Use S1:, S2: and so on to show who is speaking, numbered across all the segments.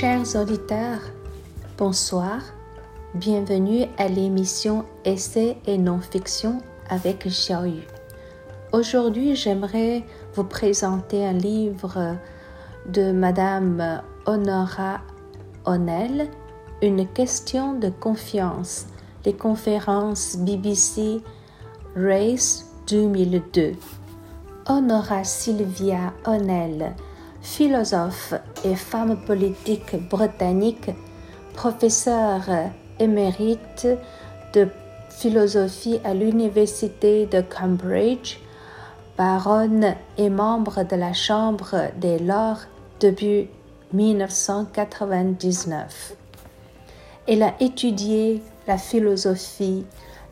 S1: Chers auditeurs, bonsoir. Bienvenue à l'émission Essai et non-fiction avec Xiaoyu. Aujourd'hui, j'aimerais vous présenter un livre de Madame Honora O'Neill, Une question de confiance, les conférences BBC Race 2002. Honora Sylvia O'Neill philosophe et femme politique britannique, professeure émérite de philosophie à l'Université de Cambridge, baronne et membre de la Chambre des Lords depuis 1999. Elle a étudié la philosophie,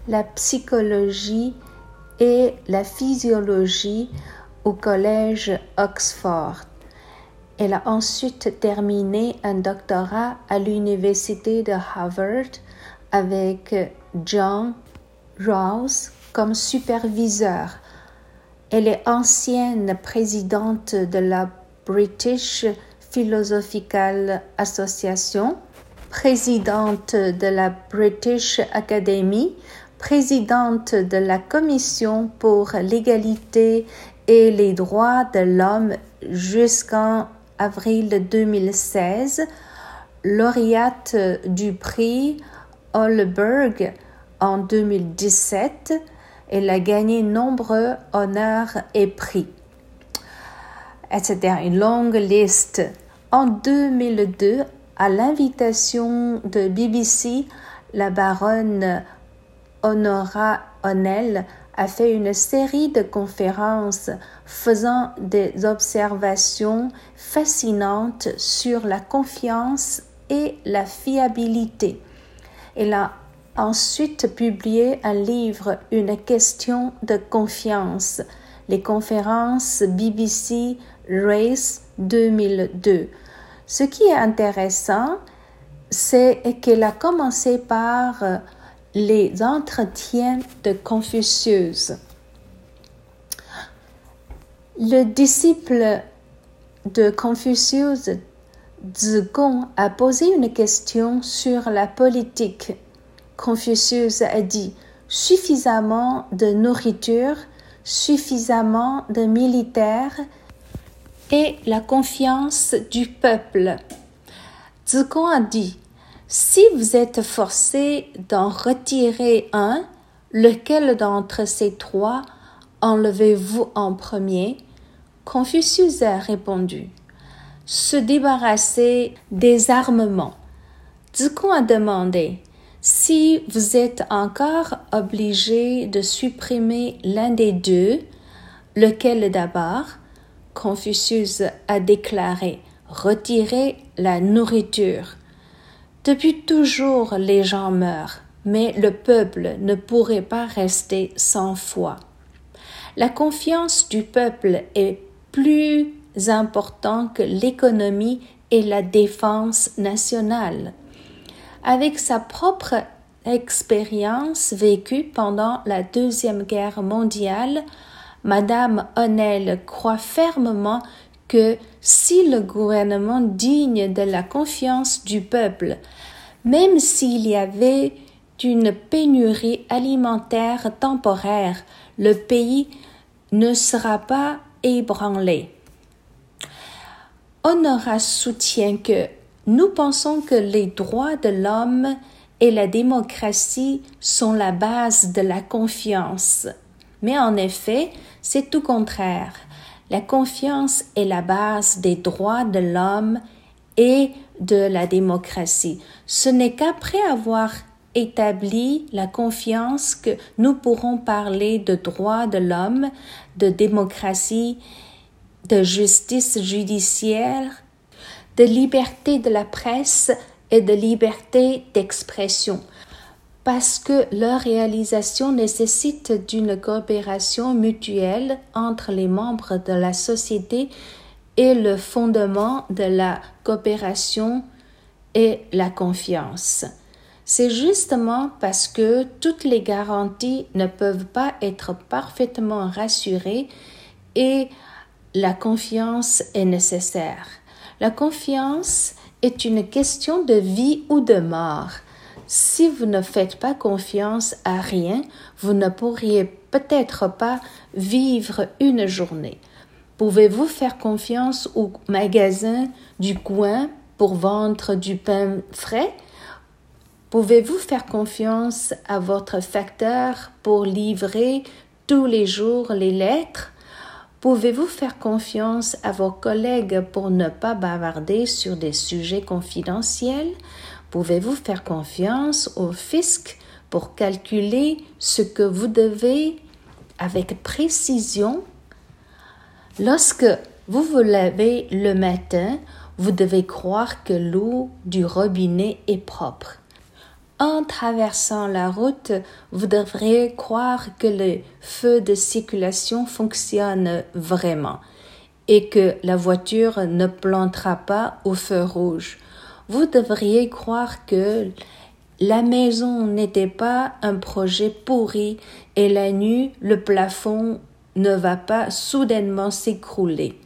S1: la psychologie et la physiologie au collège Oxford elle a ensuite terminé un doctorat à l'université de Harvard avec John Rawls comme superviseur. Elle est ancienne présidente de la British Philosophical Association, présidente de la British Academy, présidente de la Commission pour l'égalité et les droits de l'homme jusqu'en avril 2016, lauréate du prix Holberg en 2017. Elle a gagné nombreux honneurs et prix, etc. Une longue liste. En 2002, à l'invitation de BBC, la baronne Honora O'Neill a fait une série de conférences faisant des observations fascinantes sur la confiance et la fiabilité. Elle a ensuite publié un livre, Une question de confiance, les conférences BBC Race 2002. Ce qui est intéressant, c'est qu'elle a commencé par les entretiens de Confucius. Le disciple de Confucius, Zigong, a posé une question sur la politique. Confucius a dit suffisamment de nourriture, suffisamment de militaires et la confiance du peuple. Zigong a dit si vous êtes forcé d'en retirer un, lequel d'entre ces trois enlevez-vous en premier Confucius a répondu Se débarrasser des armements. Zikong a demandé Si vous êtes encore obligé de supprimer l'un des deux, lequel d'abord Confucius a déclaré Retirer la nourriture. Depuis toujours les gens meurent, mais le peuple ne pourrait pas rester sans foi. La confiance du peuple est plus importante que l'économie et la défense nationale. Avec sa propre expérience vécue pendant la Deuxième Guerre mondiale, Madame O'Neill croit fermement que si le gouvernement digne de la confiance du peuple, même s'il y avait une pénurie alimentaire temporaire, le pays ne sera pas ébranlé. Honora soutient que nous pensons que les droits de l'homme et la démocratie sont la base de la confiance. Mais en effet, c'est tout contraire. La confiance est la base des droits de l'homme et de la démocratie. Ce n'est qu'après avoir établi la confiance que nous pourrons parler de droits de l'homme, de démocratie, de justice judiciaire, de liberté de la presse et de liberté d'expression parce que leur réalisation nécessite d'une coopération mutuelle entre les membres de la société et le fondement de la coopération et la confiance. C'est justement parce que toutes les garanties ne peuvent pas être parfaitement rassurées et la confiance est nécessaire. La confiance est une question de vie ou de mort. Si vous ne faites pas confiance à rien, vous ne pourriez peut-être pas vivre une journée. Pouvez-vous faire confiance au magasin du coin pour vendre du pain frais? Pouvez-vous faire confiance à votre facteur pour livrer tous les jours les lettres? Pouvez-vous faire confiance à vos collègues pour ne pas bavarder sur des sujets confidentiels? Pouvez-vous faire confiance au fisc pour calculer ce que vous devez avec précision? Lorsque vous vous lavez le matin, vous devez croire que l'eau du robinet est propre. En traversant la route, vous devriez croire que le feu de circulation fonctionne vraiment et que la voiture ne plantera pas au feu rouge. Vous devriez croire que la maison n'était pas un projet pourri et la nuit le plafond ne va pas soudainement s'écrouler.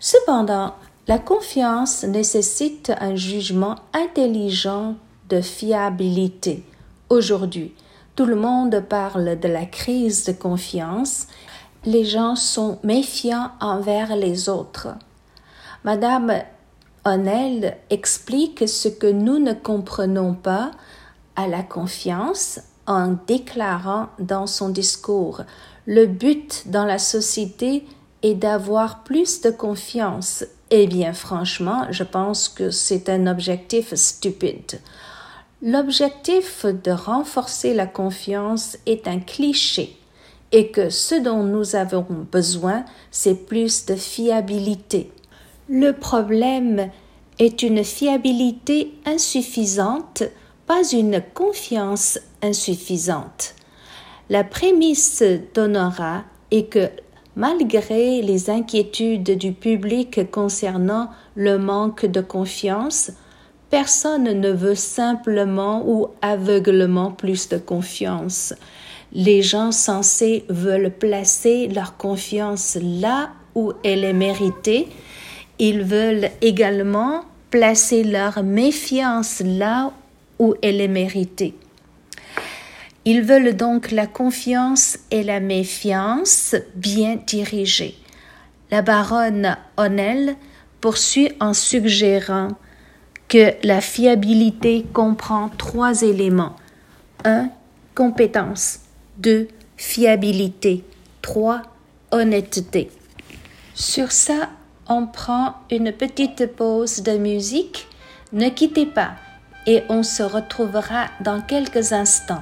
S1: Cependant, la confiance nécessite un jugement intelligent de fiabilité. Aujourd'hui, tout le monde parle de la crise de confiance. Les gens sont méfiants envers les autres. Madame O'Neill explique ce que nous ne comprenons pas à la confiance en déclarant dans son discours le but dans la société est d'avoir plus de confiance. Eh bien, franchement, je pense que c'est un objectif stupide. L'objectif de renforcer la confiance est un cliché et que ce dont nous avons besoin, c'est plus de fiabilité. Le problème est une fiabilité insuffisante, pas une confiance insuffisante. La prémisse d'Honora est que malgré les inquiétudes du public concernant le manque de confiance, Personne ne veut simplement ou aveuglement plus de confiance. Les gens censés veulent placer leur confiance là où elle est méritée. Ils veulent également placer leur méfiance là où elle est méritée. Ils veulent donc la confiance et la méfiance bien dirigées. La baronne O'Neill poursuit en suggérant que la fiabilité comprend trois éléments. 1. Compétence. 2. Fiabilité. 3. Honnêteté. Sur ça, on prend une petite pause de musique. Ne quittez pas et on se retrouvera dans quelques instants.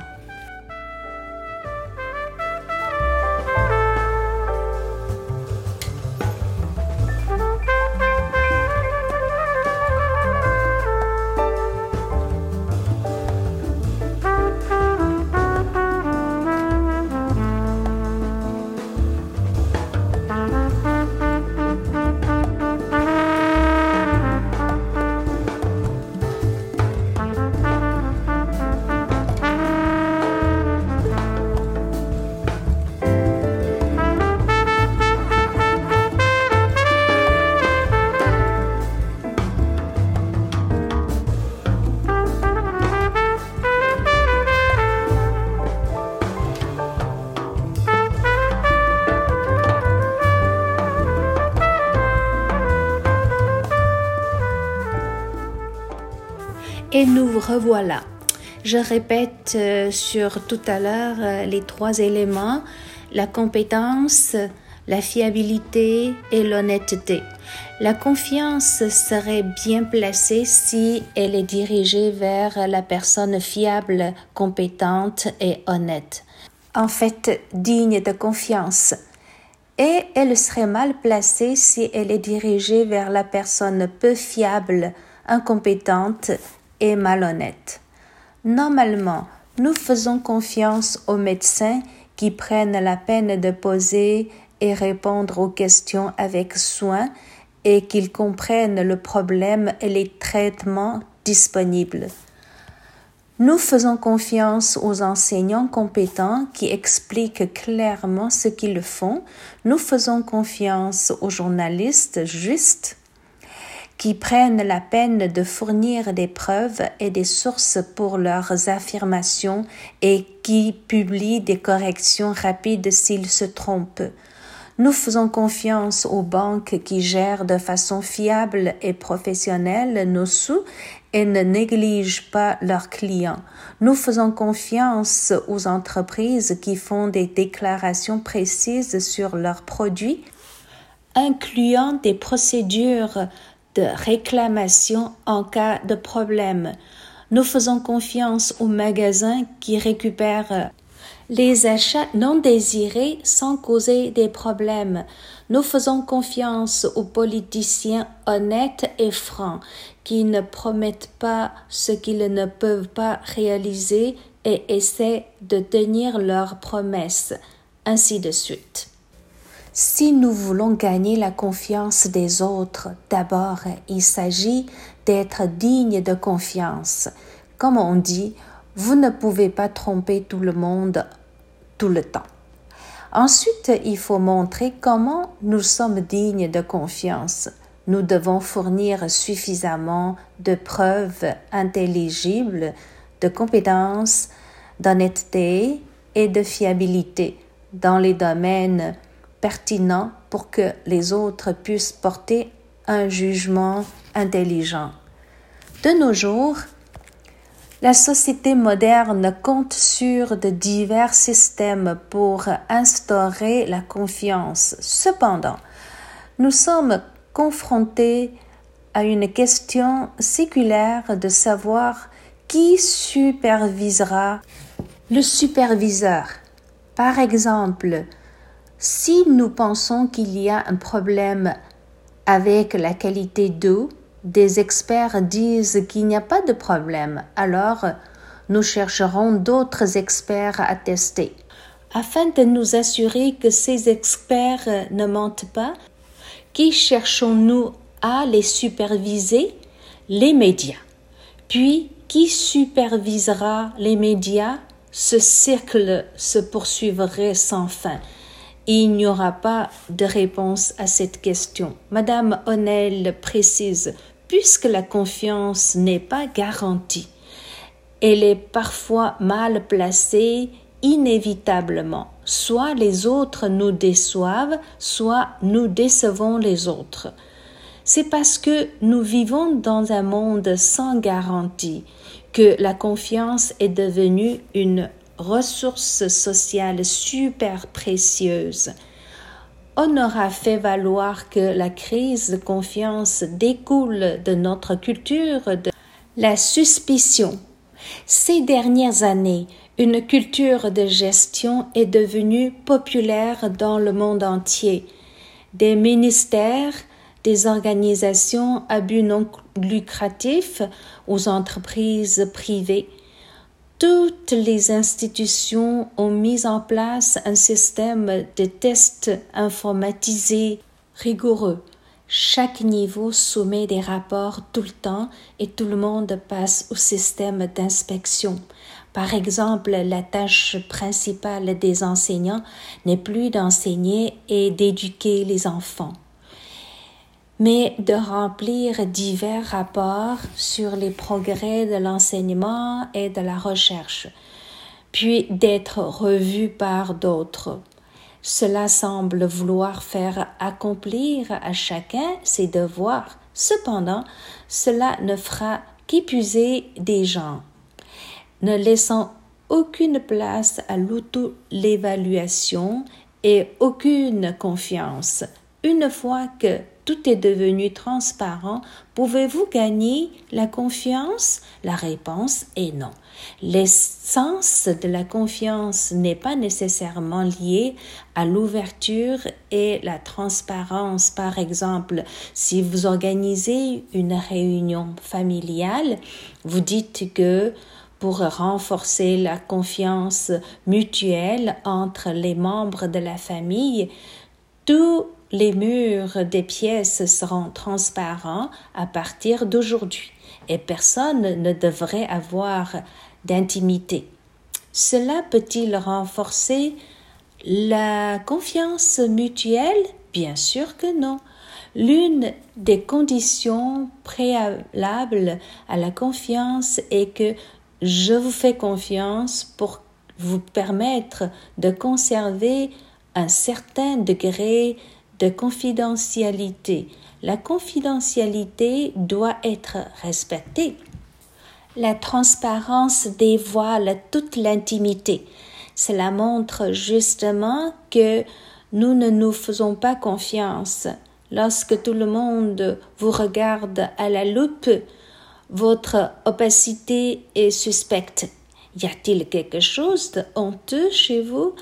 S1: Revoilà. Je répète euh, sur tout à l'heure euh, les trois éléments, la compétence, la fiabilité et l'honnêteté. La confiance serait bien placée si elle est dirigée vers la personne fiable, compétente et honnête. En fait, digne de confiance. Et elle serait mal placée si elle est dirigée vers la personne peu fiable, incompétente malhonnête. Normalement, nous faisons confiance aux médecins qui prennent la peine de poser et répondre aux questions avec soin et qu'ils comprennent le problème et les traitements disponibles. Nous faisons confiance aux enseignants compétents qui expliquent clairement ce qu'ils font. Nous faisons confiance aux journalistes justes qui prennent la peine de fournir des preuves et des sources pour leurs affirmations et qui publient des corrections rapides s'ils se trompent. Nous faisons confiance aux banques qui gèrent de façon fiable et professionnelle nos sous et ne négligent pas leurs clients. Nous faisons confiance aux entreprises qui font des déclarations précises sur leurs produits, incluant des procédures de réclamation en cas de problème. Nous faisons confiance aux magasins qui récupèrent les achats non désirés sans causer des problèmes. Nous faisons confiance aux politiciens honnêtes et francs qui ne promettent pas ce qu'ils ne peuvent pas réaliser et essaient de tenir leurs promesses, ainsi de suite. Si nous voulons gagner la confiance des autres, d'abord il s'agit d'être digne de confiance. Comme on dit, vous ne pouvez pas tromper tout le monde tout le temps. Ensuite, il faut montrer comment nous sommes dignes de confiance. Nous devons fournir suffisamment de preuves intelligibles de compétence, d'honnêteté et de fiabilité dans les domaines pertinent pour que les autres puissent porter un jugement intelligent. De nos jours, la société moderne compte sur de divers systèmes pour instaurer la confiance. Cependant, nous sommes confrontés à une question séculaire de savoir qui supervisera le superviseur. Par exemple, si nous pensons qu'il y a un problème avec la qualité d'eau, des experts disent qu'il n'y a pas de problème, alors nous chercherons d'autres experts à tester. Afin de nous assurer que ces experts ne mentent pas, qui cherchons-nous à les superviser? Les médias. Puis, qui supervisera les médias? Ce cercle se poursuivrait sans fin il n'y aura pas de réponse à cette question. Madame Honnel précise, puisque la confiance n'est pas garantie, elle est parfois mal placée inévitablement. Soit les autres nous déçoivent, soit nous décevons les autres. C'est parce que nous vivons dans un monde sans garantie que la confiance est devenue une ressource sociale super précieuse. On aura fait valoir que la crise de confiance découle de notre culture de la suspicion. Ces dernières années, une culture de gestion est devenue populaire dans le monde entier. Des ministères, des organisations à but non lucratif aux entreprises privées toutes les institutions ont mis en place un système de tests informatisés rigoureux. Chaque niveau soumet des rapports tout le temps et tout le monde passe au système d'inspection. Par exemple, la tâche principale des enseignants n'est plus d'enseigner et d'éduquer les enfants mais de remplir divers rapports sur les progrès de l'enseignement et de la recherche, puis d'être revu par d'autres. Cela semble vouloir faire accomplir à chacun ses devoirs. Cependant, cela ne fera qu'épuiser des gens, ne laissant aucune place à l'auto-l'évaluation et aucune confiance. Une fois que tout est devenu transparent, pouvez-vous gagner la confiance? La réponse est non. L'essence de la confiance n'est pas nécessairement liée à l'ouverture et la transparence. Par exemple, si vous organisez une réunion familiale, vous dites que pour renforcer la confiance mutuelle entre les membres de la famille, tout les murs des pièces seront transparents à partir d'aujourd'hui et personne ne devrait avoir d'intimité. Cela peut-il renforcer la confiance mutuelle? Bien sûr que non. L'une des conditions préalables à la confiance est que je vous fais confiance pour vous permettre de conserver un certain degré de confidentialité. La confidentialité doit être respectée. La transparence dévoile toute l'intimité. Cela montre justement que nous ne nous faisons pas confiance. Lorsque tout le monde vous regarde à la loupe, votre opacité est suspecte. Y a-t-il quelque chose de honteux chez vous?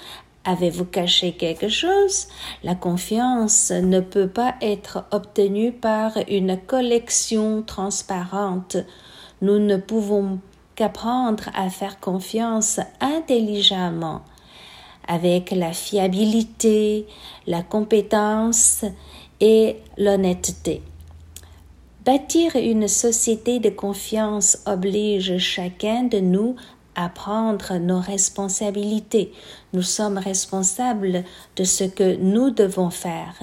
S1: Avez-vous caché quelque chose? La confiance ne peut pas être obtenue par une collection transparente. Nous ne pouvons qu'apprendre à faire confiance intelligemment avec la fiabilité, la compétence et l'honnêteté. Bâtir une société de confiance oblige chacun de nous prendre nos responsabilités. Nous sommes responsables de ce que nous devons faire.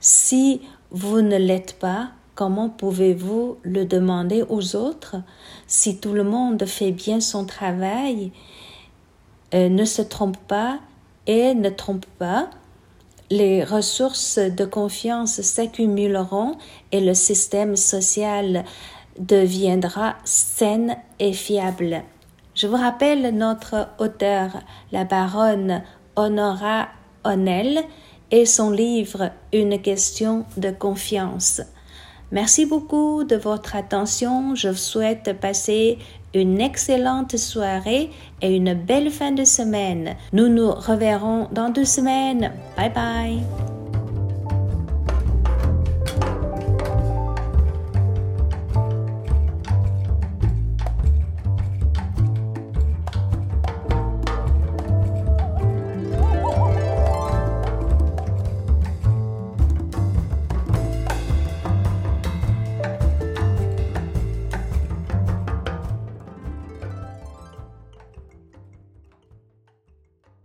S1: Si vous ne l'êtes pas, comment pouvez-vous le demander aux autres? Si tout le monde fait bien son travail, euh, ne se trompe pas et ne trompe pas, les ressources de confiance s'accumuleront et le système social deviendra sain et fiable. Je vous rappelle notre auteur, la baronne Honora Onnell, et son livre Une question de confiance. Merci beaucoup de votre attention. Je vous souhaite passer une excellente soirée et une belle fin de semaine. Nous nous reverrons dans deux semaines. Bye bye.